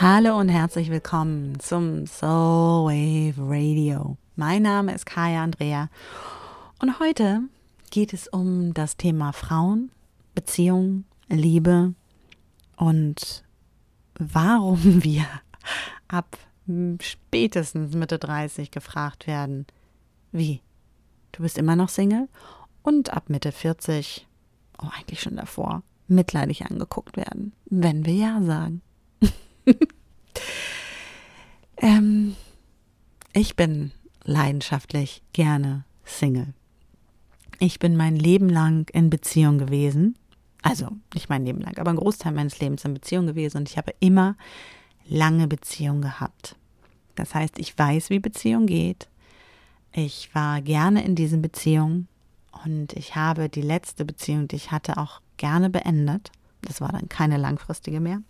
Hallo und herzlich willkommen zum Soul Wave Radio. Mein Name ist Kaya Andrea und heute geht es um das Thema Frauen, Beziehungen, Liebe und warum wir ab spätestens Mitte 30 gefragt werden, wie? Du bist immer noch Single? Und ab Mitte 40, oh eigentlich schon davor, mitleidig angeguckt werden, wenn wir Ja sagen. ähm, ich bin leidenschaftlich gerne Single. Ich bin mein Leben lang in Beziehung gewesen. Also nicht mein Leben lang, aber ein Großteil meines Lebens in Beziehung gewesen und ich habe immer lange Beziehungen gehabt. Das heißt, ich weiß, wie Beziehung geht. Ich war gerne in diesen Beziehungen und ich habe die letzte Beziehung, die ich hatte, auch gerne beendet. Das war dann keine langfristige mehr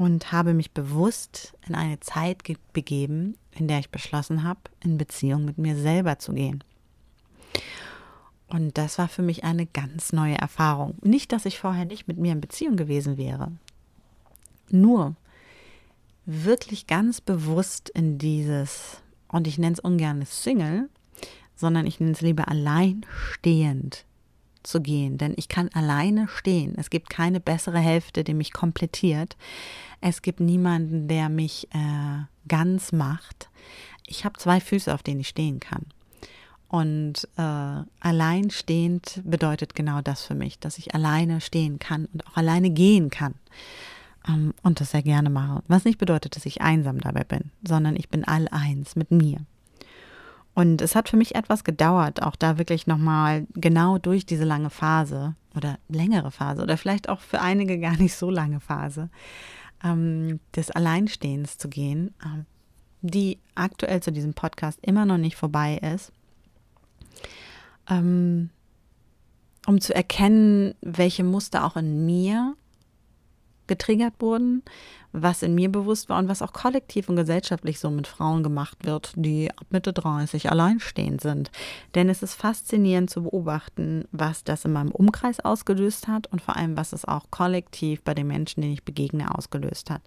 und habe mich bewusst in eine Zeit begeben, in der ich beschlossen habe, in Beziehung mit mir selber zu gehen. Und das war für mich eine ganz neue Erfahrung. Nicht, dass ich vorher nicht mit mir in Beziehung gewesen wäre. Nur wirklich ganz bewusst in dieses, und ich nenne es ungern Single, sondern ich nenne es lieber alleinstehend zu gehen. Denn ich kann alleine stehen. Es gibt keine bessere Hälfte, die mich komplettiert. Es gibt niemanden, der mich äh, ganz macht. Ich habe zwei Füße, auf denen ich stehen kann. Und äh, alleinstehend bedeutet genau das für mich, dass ich alleine stehen kann und auch alleine gehen kann. Ähm, und das sehr gerne mache. Was nicht bedeutet, dass ich einsam dabei bin, sondern ich bin all eins mit mir. Und es hat für mich etwas gedauert, auch da wirklich nochmal genau durch diese lange Phase oder längere Phase oder vielleicht auch für einige gar nicht so lange Phase, ähm, des Alleinstehens zu gehen, äh, die aktuell zu diesem Podcast immer noch nicht vorbei ist, ähm, um zu erkennen, welche Muster auch in mir getriggert wurden, was in mir bewusst war und was auch kollektiv und gesellschaftlich so mit Frauen gemacht wird, die ab Mitte 30 alleinstehend sind. Denn es ist faszinierend zu beobachten, was das in meinem Umkreis ausgelöst hat und vor allem, was es auch kollektiv bei den Menschen, denen ich begegne, ausgelöst hat.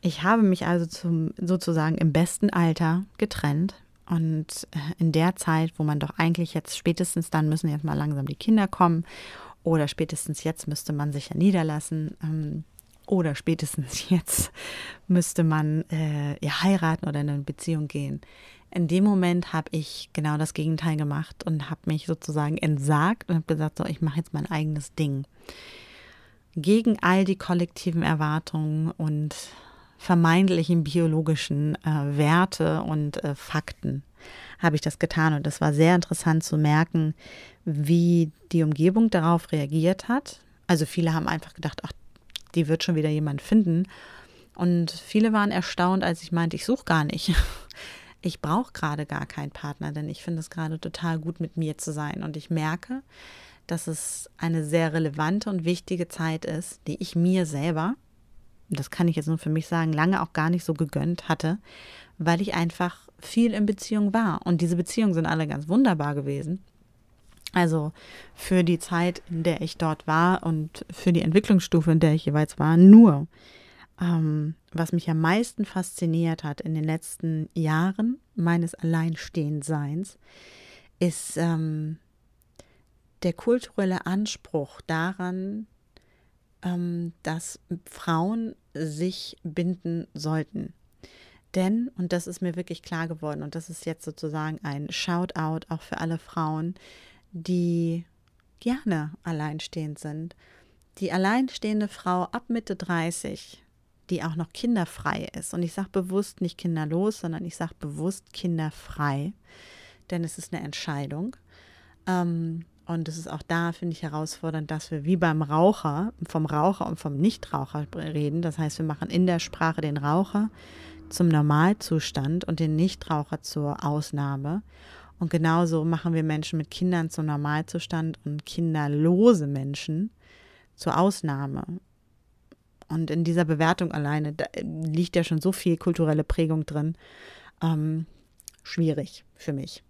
Ich habe mich also zum, sozusagen im besten Alter getrennt. Und äh, in der Zeit, wo man doch eigentlich jetzt spätestens dann müssen jetzt mal langsam die Kinder kommen oder spätestens jetzt müsste man sich ja niederlassen. Ähm, oder spätestens jetzt müsste man äh, ja heiraten oder in eine Beziehung gehen. In dem Moment habe ich genau das Gegenteil gemacht und habe mich sozusagen entsagt und habe gesagt, so, ich mache jetzt mein eigenes Ding. Gegen all die kollektiven Erwartungen und vermeintlichen biologischen äh, Werte und äh, Fakten habe ich das getan. Und das war sehr interessant zu merken, wie die Umgebung darauf reagiert hat. Also viele haben einfach gedacht, ach, die wird schon wieder jemand finden. Und viele waren erstaunt, als ich meinte, ich suche gar nicht. Ich brauche gerade gar keinen Partner, denn ich finde es gerade total gut, mit mir zu sein. Und ich merke, dass es eine sehr relevante und wichtige Zeit ist, die ich mir selber, das kann ich jetzt nur für mich sagen, lange auch gar nicht so gegönnt hatte, weil ich einfach viel in Beziehung war. Und diese Beziehungen sind alle ganz wunderbar gewesen. Also für die Zeit, in der ich dort war und für die Entwicklungsstufe, in der ich jeweils war, nur. Ähm, was mich am meisten fasziniert hat in den letzten Jahren meines Alleinstehendseins, ist ähm, der kulturelle Anspruch daran, ähm, dass Frauen sich binden sollten. Denn, und das ist mir wirklich klar geworden, und das ist jetzt sozusagen ein Shoutout auch für alle Frauen, die gerne alleinstehend sind. Die alleinstehende Frau ab Mitte 30, die auch noch kinderfrei ist. Und ich sage bewusst nicht kinderlos, sondern ich sage bewusst kinderfrei, denn es ist eine Entscheidung. Ähm, und es ist auch da, finde ich, herausfordernd, dass wir wie beim Raucher, vom Raucher und vom Nichtraucher reden. Das heißt, wir machen in der Sprache den Raucher zum Normalzustand und den Nichtraucher zur Ausnahme. Und genauso machen wir Menschen mit Kindern zum Normalzustand und kinderlose Menschen zur Ausnahme. Und in dieser Bewertung alleine liegt ja schon so viel kulturelle Prägung drin. Ähm, schwierig für mich.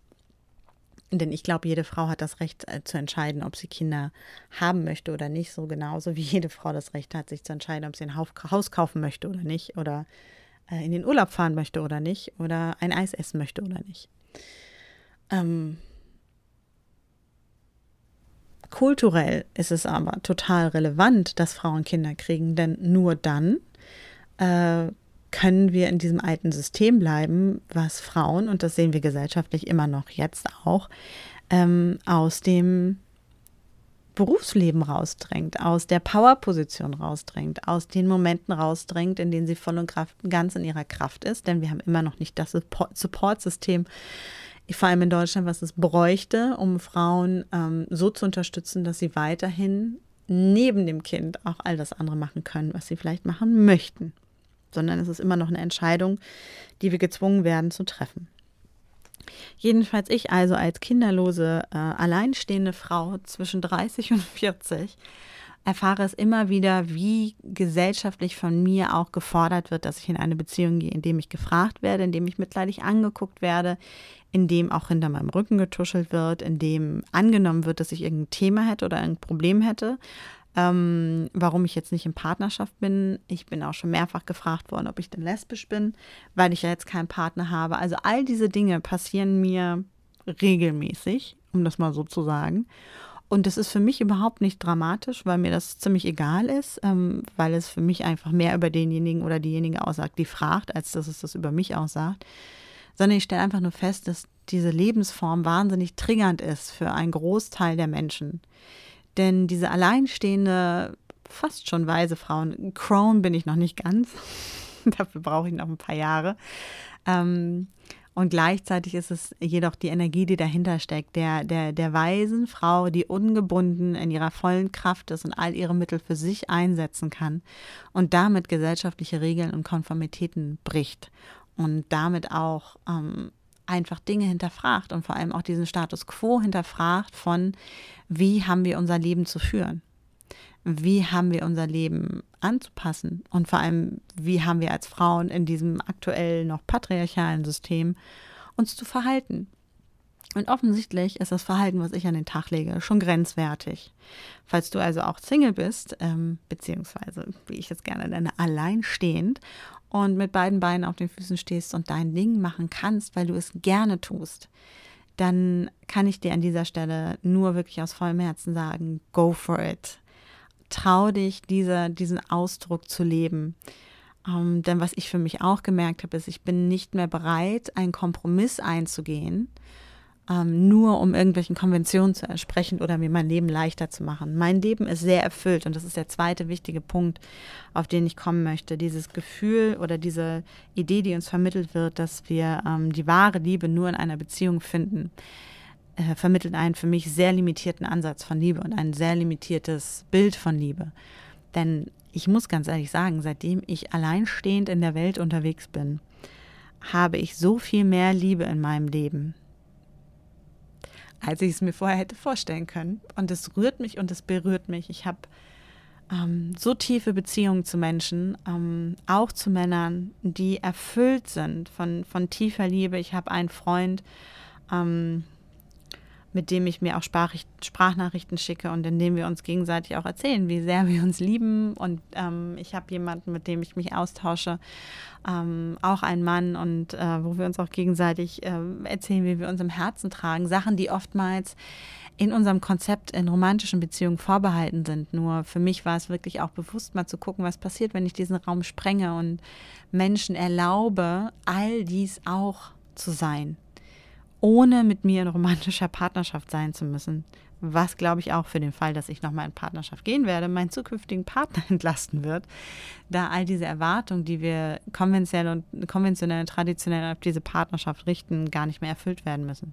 Denn ich glaube, jede Frau hat das Recht äh, zu entscheiden, ob sie Kinder haben möchte oder nicht. So genauso wie jede Frau das Recht hat, sich zu entscheiden, ob sie ein Haus kaufen möchte oder nicht. Oder äh, in den Urlaub fahren möchte oder nicht. Oder ein Eis essen möchte oder nicht. Ähm, kulturell ist es aber total relevant, dass Frauen Kinder kriegen. Denn nur dann äh, können wir in diesem alten System bleiben, was Frauen, und das sehen wir gesellschaftlich immer noch jetzt auch, ähm, aus dem Berufsleben rausdrängt, aus der Powerposition rausdrängt, aus den Momenten rausdrängt, in denen sie voll und ganz in ihrer Kraft ist, denn wir haben immer noch nicht das Support-System, vor allem in Deutschland, was es bräuchte, um Frauen ähm, so zu unterstützen, dass sie weiterhin neben dem Kind auch all das andere machen können, was sie vielleicht machen möchten sondern es ist immer noch eine Entscheidung, die wir gezwungen werden zu treffen. Jedenfalls ich also als kinderlose, äh, alleinstehende Frau zwischen 30 und 40 erfahre es immer wieder, wie gesellschaftlich von mir auch gefordert wird, dass ich in eine Beziehung gehe, indem ich gefragt werde, indem ich mitleidig angeguckt werde, indem auch hinter meinem Rücken getuschelt wird, indem angenommen wird, dass ich irgendein Thema hätte oder ein Problem hätte, ähm, warum ich jetzt nicht in Partnerschaft bin. Ich bin auch schon mehrfach gefragt worden, ob ich denn lesbisch bin, weil ich ja jetzt keinen Partner habe. Also all diese Dinge passieren mir regelmäßig, um das mal so zu sagen. Und das ist für mich überhaupt nicht dramatisch, weil mir das ziemlich egal ist, ähm, weil es für mich einfach mehr über denjenigen oder diejenige aussagt, die fragt, als dass es das über mich aussagt. Sondern ich stelle einfach nur fest, dass diese Lebensform wahnsinnig triggernd ist für einen Großteil der Menschen. Denn diese alleinstehende, fast schon weise Frauen, Crown bin ich noch nicht ganz, dafür brauche ich noch ein paar Jahre. Ähm, und gleichzeitig ist es jedoch die Energie, die dahinter steckt, der, der, der weisen Frau, die ungebunden in ihrer vollen Kraft ist und all ihre Mittel für sich einsetzen kann und damit gesellschaftliche Regeln und Konformitäten bricht und damit auch ähm, einfach Dinge hinterfragt und vor allem auch diesen Status quo hinterfragt von, wie haben wir unser Leben zu führen? Wie haben wir unser Leben anzupassen? Und vor allem, wie haben wir als Frauen in diesem aktuell noch patriarchalen System uns zu verhalten? Und offensichtlich ist das Verhalten, was ich an den Tag lege, schon grenzwertig. Falls du also auch Single bist, ähm, beziehungsweise, wie ich es gerne nenne, alleinstehend und mit beiden Beinen auf den Füßen stehst und dein Ding machen kannst, weil du es gerne tust, dann kann ich dir an dieser Stelle nur wirklich aus vollem Herzen sagen, go for it. Trau dich, diese, diesen Ausdruck zu leben. Ähm, denn was ich für mich auch gemerkt habe, ist, ich bin nicht mehr bereit, einen Kompromiss einzugehen, ähm, nur um irgendwelchen Konventionen zu entsprechen oder mir mein Leben leichter zu machen. Mein Leben ist sehr erfüllt und das ist der zweite wichtige Punkt, auf den ich kommen möchte. Dieses Gefühl oder diese Idee, die uns vermittelt wird, dass wir ähm, die wahre Liebe nur in einer Beziehung finden, äh, vermittelt einen für mich sehr limitierten Ansatz von Liebe und ein sehr limitiertes Bild von Liebe. Denn ich muss ganz ehrlich sagen, seitdem ich alleinstehend in der Welt unterwegs bin, habe ich so viel mehr Liebe in meinem Leben als ich es mir vorher hätte vorstellen können. Und es rührt mich und es berührt mich. Ich habe ähm, so tiefe Beziehungen zu Menschen, ähm, auch zu Männern, die erfüllt sind von, von tiefer Liebe. Ich habe einen Freund, ähm, mit dem ich mir auch Sprachnachrichten schicke und in dem wir uns gegenseitig auch erzählen, wie sehr wir uns lieben. Und ähm, ich habe jemanden, mit dem ich mich austausche, ähm, auch ein Mann, und äh, wo wir uns auch gegenseitig äh, erzählen, wie wir uns im Herzen tragen. Sachen, die oftmals in unserem Konzept in romantischen Beziehungen vorbehalten sind. Nur für mich war es wirklich auch bewusst, mal zu gucken, was passiert, wenn ich diesen Raum sprenge und Menschen erlaube, all dies auch zu sein ohne mit mir in romantischer Partnerschaft sein zu müssen. Was, glaube ich, auch für den Fall, dass ich nochmal in Partnerschaft gehen werde, meinen zukünftigen Partner entlasten wird, da all diese Erwartungen, die wir konventionell und konventionell und traditionell auf diese Partnerschaft richten, gar nicht mehr erfüllt werden müssen.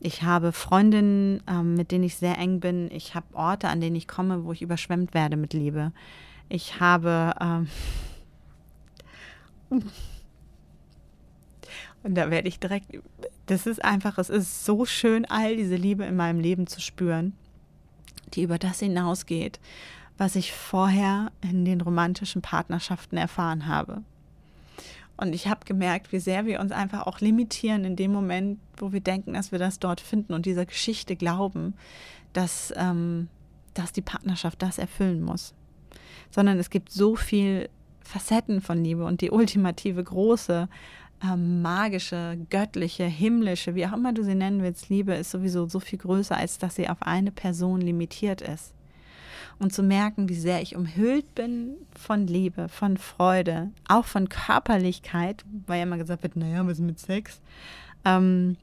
Ich habe Freundinnen, ähm, mit denen ich sehr eng bin. Ich habe Orte, an denen ich komme, wo ich überschwemmt werde mit Liebe. Ich habe ähm, und da werde ich direkt, das ist einfach, es ist so schön, all diese Liebe in meinem Leben zu spüren, die über das hinausgeht, was ich vorher in den romantischen Partnerschaften erfahren habe. Und ich habe gemerkt, wie sehr wir uns einfach auch limitieren in dem Moment, wo wir denken, dass wir das dort finden und dieser Geschichte glauben, dass, ähm, dass die Partnerschaft das erfüllen muss. Sondern es gibt so viel Facetten von Liebe und die ultimative große ähm, magische, göttliche, himmlische, wie auch immer du sie nennen willst, Liebe ist sowieso so viel größer, als dass sie auf eine Person limitiert ist. Und zu merken, wie sehr ich umhüllt bin von Liebe, von Freude, auch von Körperlichkeit, weil ja immer gesagt wird, naja, was ist mit Sex? Ähm,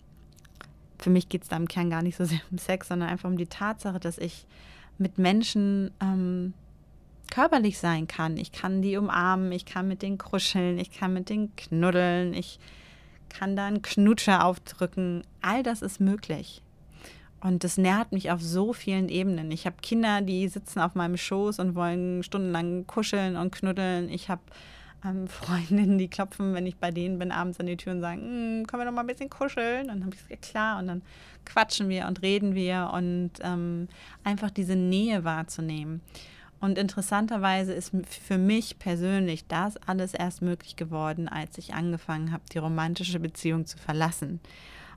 für mich geht es da im Kern gar nicht so sehr um Sex, sondern einfach um die Tatsache, dass ich mit Menschen ähm, körperlich sein kann. Ich kann die umarmen, ich kann mit denen kuscheln, ich kann mit denen knuddeln, ich kann da einen Knutscher aufdrücken. All das ist möglich. Und das nährt mich auf so vielen Ebenen. Ich habe Kinder, die sitzen auf meinem Schoß und wollen stundenlang kuscheln und knuddeln. Ich habe ähm, Freundinnen, die klopfen, wenn ich bei denen bin, abends an die Tür und sagen, hm, können wir noch mal ein bisschen kuscheln? Dann habe ich gesagt, klar. Und dann quatschen wir und reden wir und ähm, einfach diese Nähe wahrzunehmen. Und interessanterweise ist für mich persönlich das alles erst möglich geworden, als ich angefangen habe, die romantische Beziehung zu verlassen.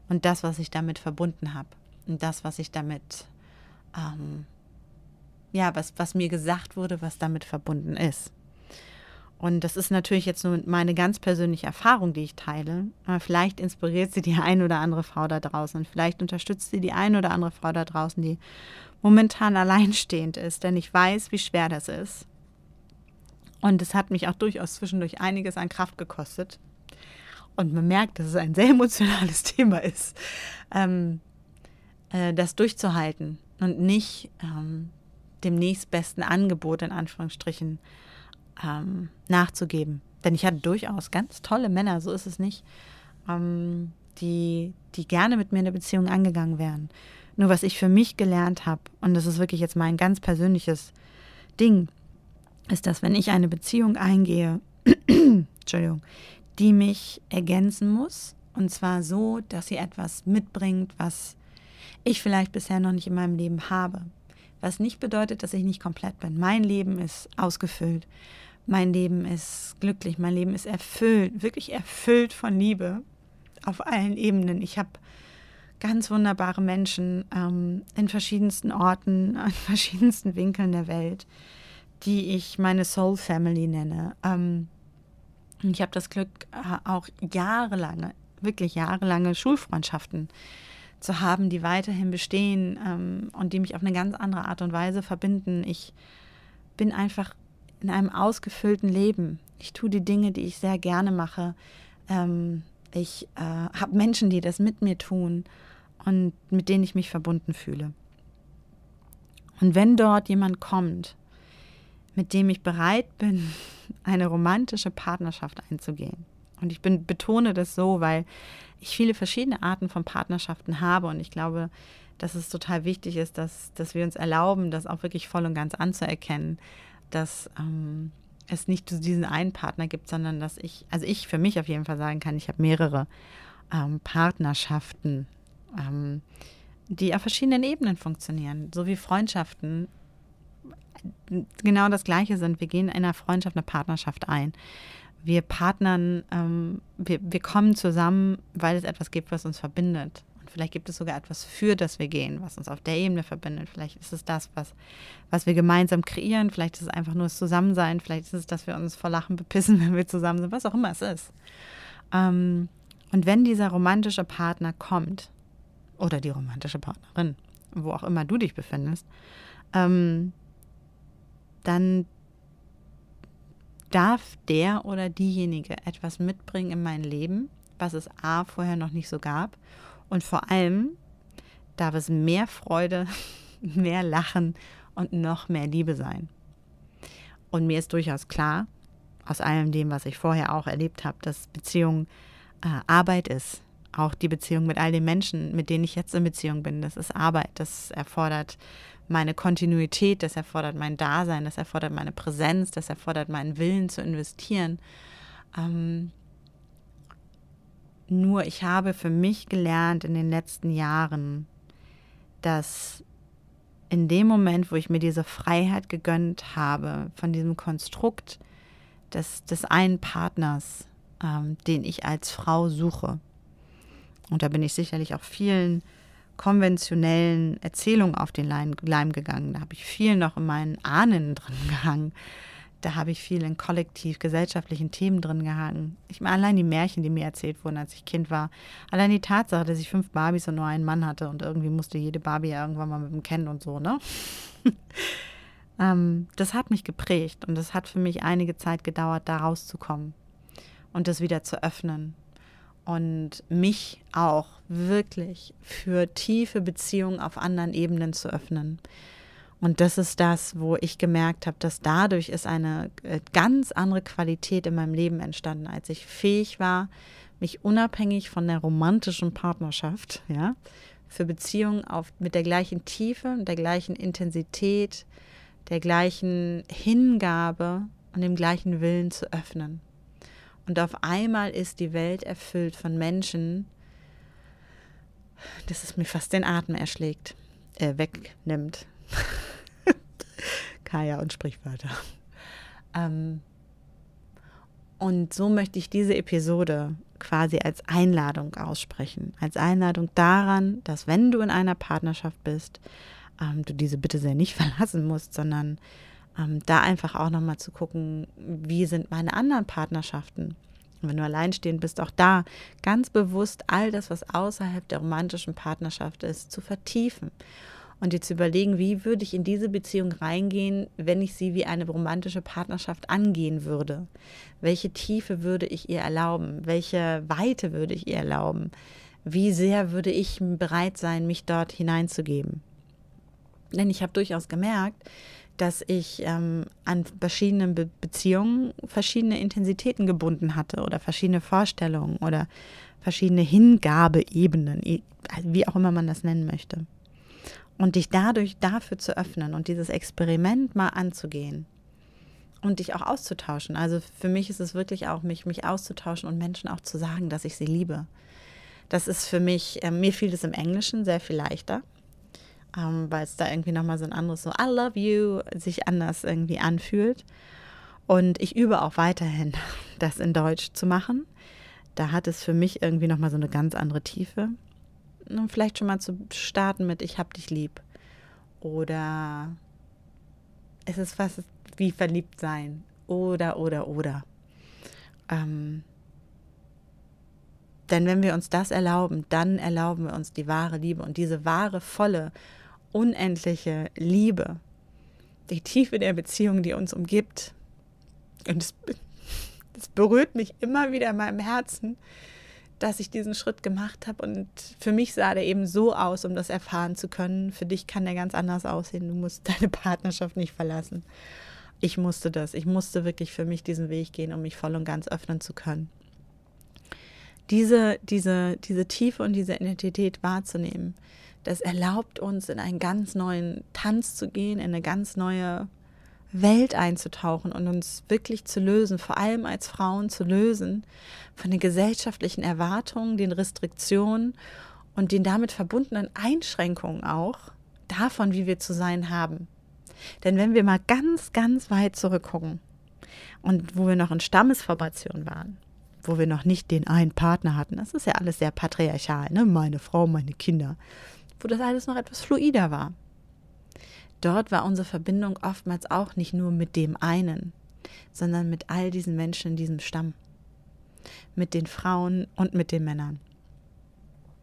Und das, was ich damit verbunden habe. Und das, was ich damit, ähm, ja, was, was mir gesagt wurde, was damit verbunden ist. Und das ist natürlich jetzt nur meine ganz persönliche Erfahrung, die ich teile. Aber vielleicht inspiriert sie die ein oder andere Frau da draußen. Vielleicht unterstützt sie die ein oder andere Frau da draußen, die momentan alleinstehend ist, denn ich weiß, wie schwer das ist. Und es hat mich auch durchaus zwischendurch einiges an Kraft gekostet. Und man merkt, dass es ein sehr emotionales Thema ist, ähm, äh, das durchzuhalten und nicht ähm, dem nächstbesten Angebot in Anführungsstrichen ähm, nachzugeben. Denn ich hatte durchaus ganz tolle Männer, so ist es nicht, ähm, die, die gerne mit mir eine Beziehung angegangen wären. Nur was ich für mich gelernt habe, und das ist wirklich jetzt mein ganz persönliches Ding, ist, dass wenn ich eine Beziehung eingehe, Entschuldigung, die mich ergänzen muss, und zwar so, dass sie etwas mitbringt, was ich vielleicht bisher noch nicht in meinem Leben habe. Was nicht bedeutet, dass ich nicht komplett bin. Mein Leben ist ausgefüllt. Mein Leben ist glücklich. Mein Leben ist erfüllt, wirklich erfüllt von Liebe auf allen Ebenen. Ich habe ganz wunderbare Menschen ähm, in verschiedensten Orten, an verschiedensten Winkeln der Welt, die ich meine Soul Family nenne. Ähm, ich habe das Glück, äh, auch jahrelange, wirklich jahrelange Schulfreundschaften zu haben, die weiterhin bestehen ähm, und die mich auf eine ganz andere Art und Weise verbinden. Ich bin einfach in einem ausgefüllten Leben. Ich tue die Dinge, die ich sehr gerne mache. Ähm, ich äh, habe Menschen, die das mit mir tun und mit denen ich mich verbunden fühle. Und wenn dort jemand kommt, mit dem ich bereit bin, eine romantische Partnerschaft einzugehen, und ich bin, betone das so, weil ich viele verschiedene Arten von Partnerschaften habe und ich glaube, dass es total wichtig ist, dass, dass wir uns erlauben, das auch wirklich voll und ganz anzuerkennen, dass ähm, es nicht diesen einen Partner gibt, sondern dass ich, also ich für mich auf jeden Fall sagen kann, ich habe mehrere ähm, Partnerschaften ähm, die auf verschiedenen Ebenen funktionieren, so wie Freundschaften genau das Gleiche sind. Wir gehen in einer Freundschaft, eine Partnerschaft ein. Wir partnern, ähm, wir, wir kommen zusammen, weil es etwas gibt, was uns verbindet. Vielleicht gibt es sogar etwas, für das wir gehen, was uns auf der Ebene verbindet. Vielleicht ist es das, was, was wir gemeinsam kreieren. Vielleicht ist es einfach nur das Zusammensein. Vielleicht ist es, dass wir uns vor Lachen bepissen, wenn wir zusammen sind. Was auch immer es ist. Ähm, und wenn dieser romantische Partner kommt, oder die romantische Partnerin, wo auch immer du dich befindest, ähm, dann darf der oder diejenige etwas mitbringen in mein Leben, was es A vorher noch nicht so gab. Und vor allem darf es mehr Freude, mehr Lachen und noch mehr Liebe sein. Und mir ist durchaus klar, aus allem dem, was ich vorher auch erlebt habe, dass Beziehung äh, Arbeit ist, auch die Beziehung mit all den Menschen, mit denen ich jetzt in Beziehung bin, das ist Arbeit. Das erfordert meine Kontinuität, das erfordert mein Dasein, das erfordert meine Präsenz, das erfordert meinen Willen zu investieren. Ähm, nur ich habe für mich gelernt in den letzten Jahren, dass in dem Moment, wo ich mir diese Freiheit gegönnt habe von diesem Konstrukt des, des einen Partners, ähm, den ich als Frau suche. Und da bin ich sicherlich auch vielen konventionellen Erzählungen auf den Leim gegangen. Da habe ich viel noch in meinen Ahnen drin gehangen. Da habe ich viel in kollektiv gesellschaftlichen Themen drin gehangen. Ich meine, allein die Märchen, die mir erzählt wurden, als ich Kind war. Allein die Tatsache, dass ich fünf Barbies und nur einen Mann hatte und irgendwie musste jede Barbie ja irgendwann mal mit dem kennen und so, ne? ähm, das hat mich geprägt und es hat für mich einige Zeit gedauert, da rauszukommen und das wieder zu öffnen und mich auch wirklich für tiefe Beziehungen auf anderen Ebenen zu öffnen. Und das ist das, wo ich gemerkt habe, dass dadurch ist eine äh, ganz andere Qualität in meinem Leben entstanden, als ich fähig war, mich unabhängig von der romantischen Partnerschaft, ja, für Beziehungen auf, mit der gleichen Tiefe, der gleichen Intensität, der gleichen Hingabe und dem gleichen Willen zu öffnen. Und auf einmal ist die Welt erfüllt von Menschen, dass es mir fast den Atem erschlägt, äh, wegnimmt. Kaya und Sprichwörter. Ähm, und so möchte ich diese Episode quasi als Einladung aussprechen. Als Einladung daran, dass wenn du in einer Partnerschaft bist, ähm, du diese bitte sehr nicht verlassen musst, sondern ähm, da einfach auch nochmal zu gucken, wie sind meine anderen Partnerschaften. Und wenn du alleinstehend bist, auch da ganz bewusst all das, was außerhalb der romantischen Partnerschaft ist, zu vertiefen und dir zu überlegen, wie würde ich in diese Beziehung reingehen, wenn ich sie wie eine romantische Partnerschaft angehen würde? Welche Tiefe würde ich ihr erlauben? Welche Weite würde ich ihr erlauben? Wie sehr würde ich bereit sein, mich dort hineinzugeben? Denn ich habe durchaus gemerkt, dass ich ähm, an verschiedenen Be Beziehungen verschiedene Intensitäten gebunden hatte oder verschiedene Vorstellungen oder verschiedene Hingabeebenen, wie auch immer man das nennen möchte. Und dich dadurch dafür zu öffnen und dieses Experiment mal anzugehen und dich auch auszutauschen. Also für mich ist es wirklich auch, mich, mich auszutauschen und Menschen auch zu sagen, dass ich sie liebe. Das ist für mich, äh, mir fiel es im Englischen sehr viel leichter ähm, weil es da irgendwie nochmal so ein anderes so I love you sich anders irgendwie anfühlt. Und ich übe auch weiterhin, das in Deutsch zu machen. Da hat es für mich irgendwie nochmal so eine ganz andere Tiefe. Und vielleicht schon mal zu starten mit Ich hab dich lieb. Oder es ist was wie verliebt sein. Oder, oder, oder. Ähm, denn wenn wir uns das erlauben, dann erlauben wir uns die wahre Liebe und diese wahre, volle, unendliche Liebe, die Tiefe der Beziehung, die uns umgibt. Und es berührt mich immer wieder in meinem Herzen, dass ich diesen Schritt gemacht habe. Und für mich sah der eben so aus, um das erfahren zu können. Für dich kann der ganz anders aussehen. Du musst deine Partnerschaft nicht verlassen. Ich musste das. Ich musste wirklich für mich diesen Weg gehen, um mich voll und ganz öffnen zu können. Diese, diese, diese Tiefe und diese Identität wahrzunehmen, das erlaubt uns, in einen ganz neuen Tanz zu gehen, in eine ganz neue Welt einzutauchen und uns wirklich zu lösen, vor allem als Frauen zu lösen von den gesellschaftlichen Erwartungen, den Restriktionen und den damit verbundenen Einschränkungen auch davon, wie wir zu sein haben. Denn wenn wir mal ganz, ganz weit zurückgucken und wo wir noch in Stammesformation waren, wo wir noch nicht den einen Partner hatten, das ist ja alles sehr patriarchal, ne? Meine Frau, meine Kinder wo das alles noch etwas fluider war. Dort war unsere Verbindung oftmals auch nicht nur mit dem einen, sondern mit all diesen Menschen in diesem Stamm. Mit den Frauen und mit den Männern.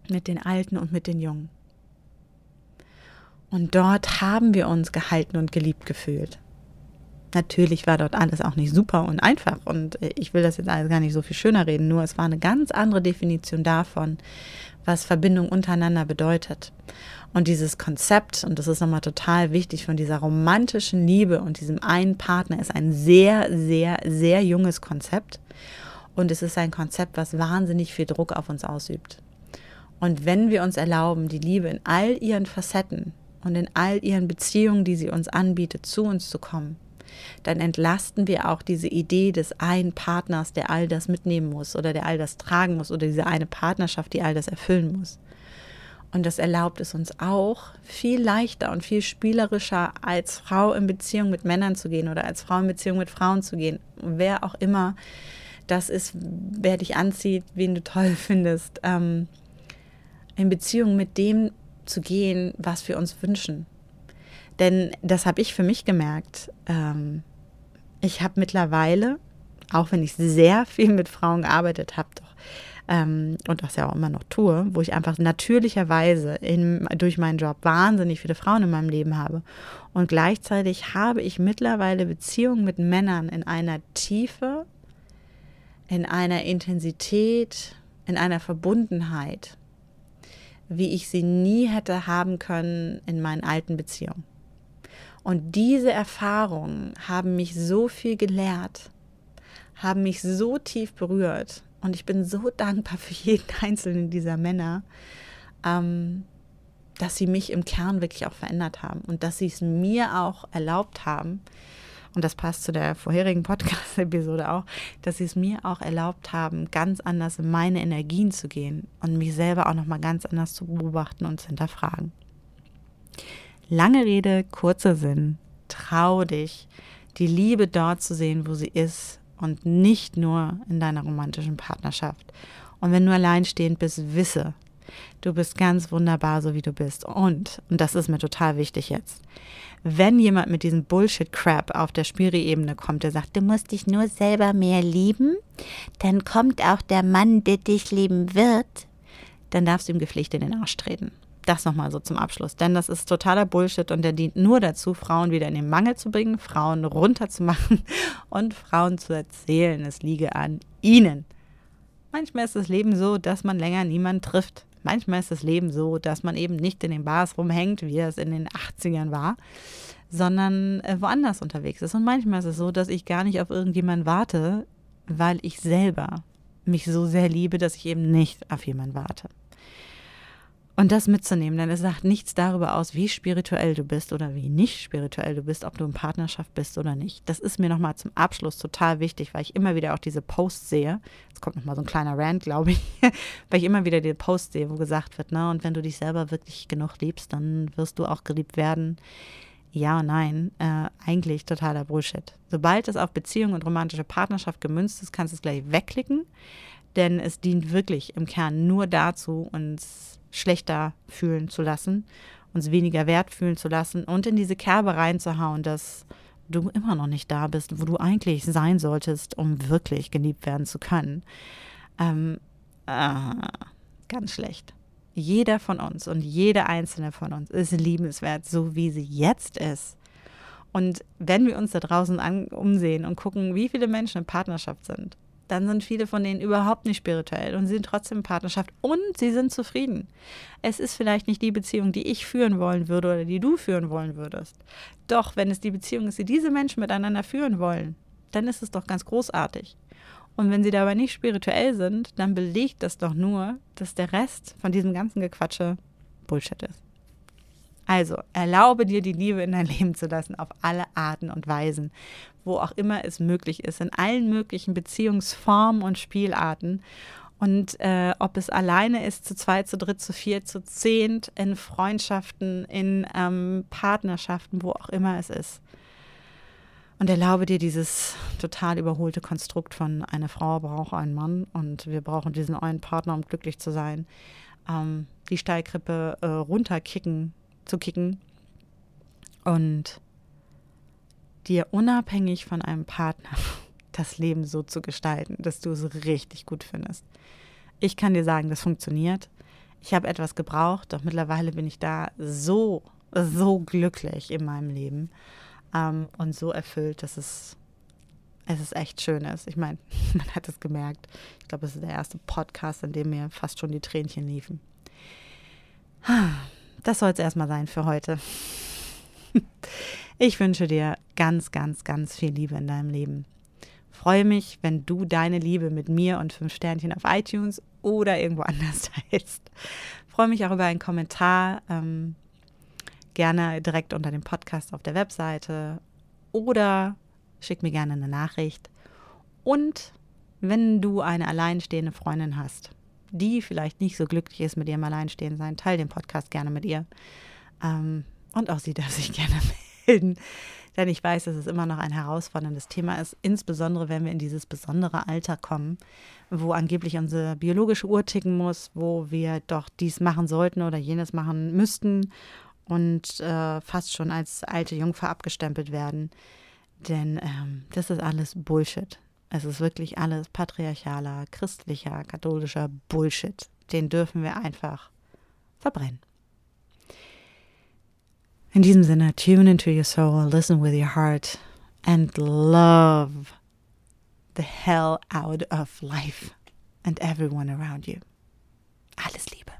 Mit den Alten und mit den Jungen. Und dort haben wir uns gehalten und geliebt gefühlt. Natürlich war dort alles auch nicht super und einfach und ich will das jetzt alles gar nicht so viel schöner reden, nur es war eine ganz andere Definition davon, was Verbindung untereinander bedeutet. Und dieses Konzept, und das ist nochmal total wichtig, von dieser romantischen Liebe und diesem einen Partner ist ein sehr, sehr, sehr junges Konzept. Und es ist ein Konzept, was wahnsinnig viel Druck auf uns ausübt. Und wenn wir uns erlauben, die Liebe in all ihren Facetten und in all ihren Beziehungen, die sie uns anbietet, zu uns zu kommen, dann entlasten wir auch diese Idee des einen Partners, der all das mitnehmen muss oder der all das tragen muss oder diese eine Partnerschaft, die all das erfüllen muss. Und das erlaubt es uns auch, viel leichter und viel spielerischer als Frau in Beziehung mit Männern zu gehen oder als Frau in Beziehung mit Frauen zu gehen, wer auch immer Das ist, wer dich anzieht, wen du toll findest. Ähm, in Beziehung mit dem zu gehen, was wir uns wünschen. Denn das habe ich für mich gemerkt. Ähm, ich habe mittlerweile, auch wenn ich sehr viel mit Frauen gearbeitet habe, doch, ähm, und das ja auch immer noch tue, wo ich einfach natürlicherweise in, durch meinen Job wahnsinnig viele Frauen in meinem Leben habe. Und gleichzeitig habe ich mittlerweile Beziehungen mit Männern in einer Tiefe, in einer Intensität, in einer Verbundenheit, wie ich sie nie hätte haben können in meinen alten Beziehungen. Und diese Erfahrungen haben mich so viel gelehrt, haben mich so tief berührt. Und ich bin so dankbar für jeden einzelnen dieser Männer, ähm, dass sie mich im Kern wirklich auch verändert haben und dass sie es mir auch erlaubt haben, und das passt zu der vorherigen Podcast-Episode auch, dass sie es mir auch erlaubt haben, ganz anders in meine Energien zu gehen und mich selber auch nochmal ganz anders zu beobachten und zu hinterfragen. Lange Rede, kurzer Sinn. Trau dich, die Liebe dort zu sehen, wo sie ist und nicht nur in deiner romantischen Partnerschaft. Und wenn du alleinstehend bist, wisse, du bist ganz wunderbar, so wie du bist. Und, und das ist mir total wichtig jetzt, wenn jemand mit diesem Bullshit-Crap auf der Spiri-Ebene kommt, der sagt, du musst dich nur selber mehr lieben, dann kommt auch der Mann, der dich lieben wird, dann darfst du ihm gepflichtet in den Arsch treten. Das nochmal so zum Abschluss. Denn das ist totaler Bullshit und der dient nur dazu, Frauen wieder in den Mangel zu bringen, Frauen runterzumachen und Frauen zu erzählen, es liege an ihnen. Manchmal ist das Leben so, dass man länger niemanden trifft. Manchmal ist das Leben so, dass man eben nicht in den Bars rumhängt, wie es in den 80ern war, sondern äh, woanders unterwegs ist. Und manchmal ist es so, dass ich gar nicht auf irgendjemanden warte, weil ich selber mich so sehr liebe, dass ich eben nicht auf jemanden warte. Und das mitzunehmen, denn es sagt nichts darüber aus, wie spirituell du bist oder wie nicht spirituell du bist, ob du in Partnerschaft bist oder nicht. Das ist mir nochmal zum Abschluss total wichtig, weil ich immer wieder auch diese Posts sehe. Jetzt kommt nochmal so ein kleiner Rant, glaube ich, weil ich immer wieder diese Posts sehe, wo gesagt wird, na, und wenn du dich selber wirklich genug liebst, dann wirst du auch geliebt werden. Ja nein, äh, eigentlich totaler Bullshit. Sobald es auf Beziehung und romantische Partnerschaft gemünzt ist, kannst du es gleich wegklicken, denn es dient wirklich im Kern nur dazu, uns schlechter fühlen zu lassen, uns weniger wert fühlen zu lassen und in diese Kerbe reinzuhauen, dass du immer noch nicht da bist, wo du eigentlich sein solltest, um wirklich geliebt werden zu können. Ähm, äh, ganz schlecht. Jeder von uns und jede einzelne von uns ist liebenswert, so wie sie jetzt ist. Und wenn wir uns da draußen an, umsehen und gucken, wie viele Menschen in Partnerschaft sind, dann sind viele von denen überhaupt nicht spirituell und sind trotzdem in Partnerschaft und sie sind zufrieden. Es ist vielleicht nicht die Beziehung, die ich führen wollen würde oder die du führen wollen würdest. Doch wenn es die Beziehung ist, die diese Menschen miteinander führen wollen, dann ist es doch ganz großartig. Und wenn sie dabei nicht spirituell sind, dann belegt das doch nur, dass der Rest von diesem ganzen Gequatsche Bullshit ist. Also erlaube dir die Liebe in dein Leben zu lassen auf alle Arten und Weisen, wo auch immer es möglich ist, in allen möglichen Beziehungsformen und Spielarten. Und äh, ob es alleine ist, zu zweit, zu dritt, zu vier, zu zehnt, in Freundschaften, in ähm, Partnerschaften, wo auch immer es ist. Und erlaube dir dieses total überholte Konstrukt von eine Frau braucht einen Mann und wir brauchen diesen einen Partner, um glücklich zu sein. Ähm, die Steilkrippe äh, runterkicken zu kicken und dir unabhängig von einem Partner das Leben so zu gestalten, dass du es richtig gut findest. Ich kann dir sagen, das funktioniert. Ich habe etwas gebraucht, doch mittlerweile bin ich da so, so glücklich in meinem Leben ähm, und so erfüllt, dass es, es ist echt schön ist. Ich meine, man hat es gemerkt. Ich glaube, es ist der erste Podcast, in dem mir fast schon die Tränchen liefen das soll es erstmal sein für heute. Ich wünsche dir ganz, ganz, ganz viel Liebe in deinem Leben. Freue mich, wenn du deine Liebe mit mir und fünf Sternchen auf iTunes oder irgendwo anders teilst. Freue mich auch über einen Kommentar, ähm, gerne direkt unter dem Podcast auf der Webseite oder schick mir gerne eine Nachricht. Und wenn du eine alleinstehende Freundin hast, die vielleicht nicht so glücklich ist mit ihrem Alleinstehen sein, teile den Podcast gerne mit ihr. Ähm, und auch sie darf sich gerne abbilden. Denn ich weiß, dass es immer noch ein herausforderndes Thema ist, insbesondere wenn wir in dieses besondere Alter kommen, wo angeblich unsere biologische Uhr ticken muss, wo wir doch dies machen sollten oder jenes machen müssten und äh, fast schon als alte Jungfer abgestempelt werden. Denn ähm, das ist alles Bullshit. Es ist wirklich alles patriarchaler, christlicher, katholischer Bullshit. Den dürfen wir einfach verbrennen. In diesem Sinne, tune into your soul, listen with your heart and love the hell out of life and everyone around you. Alles Liebe.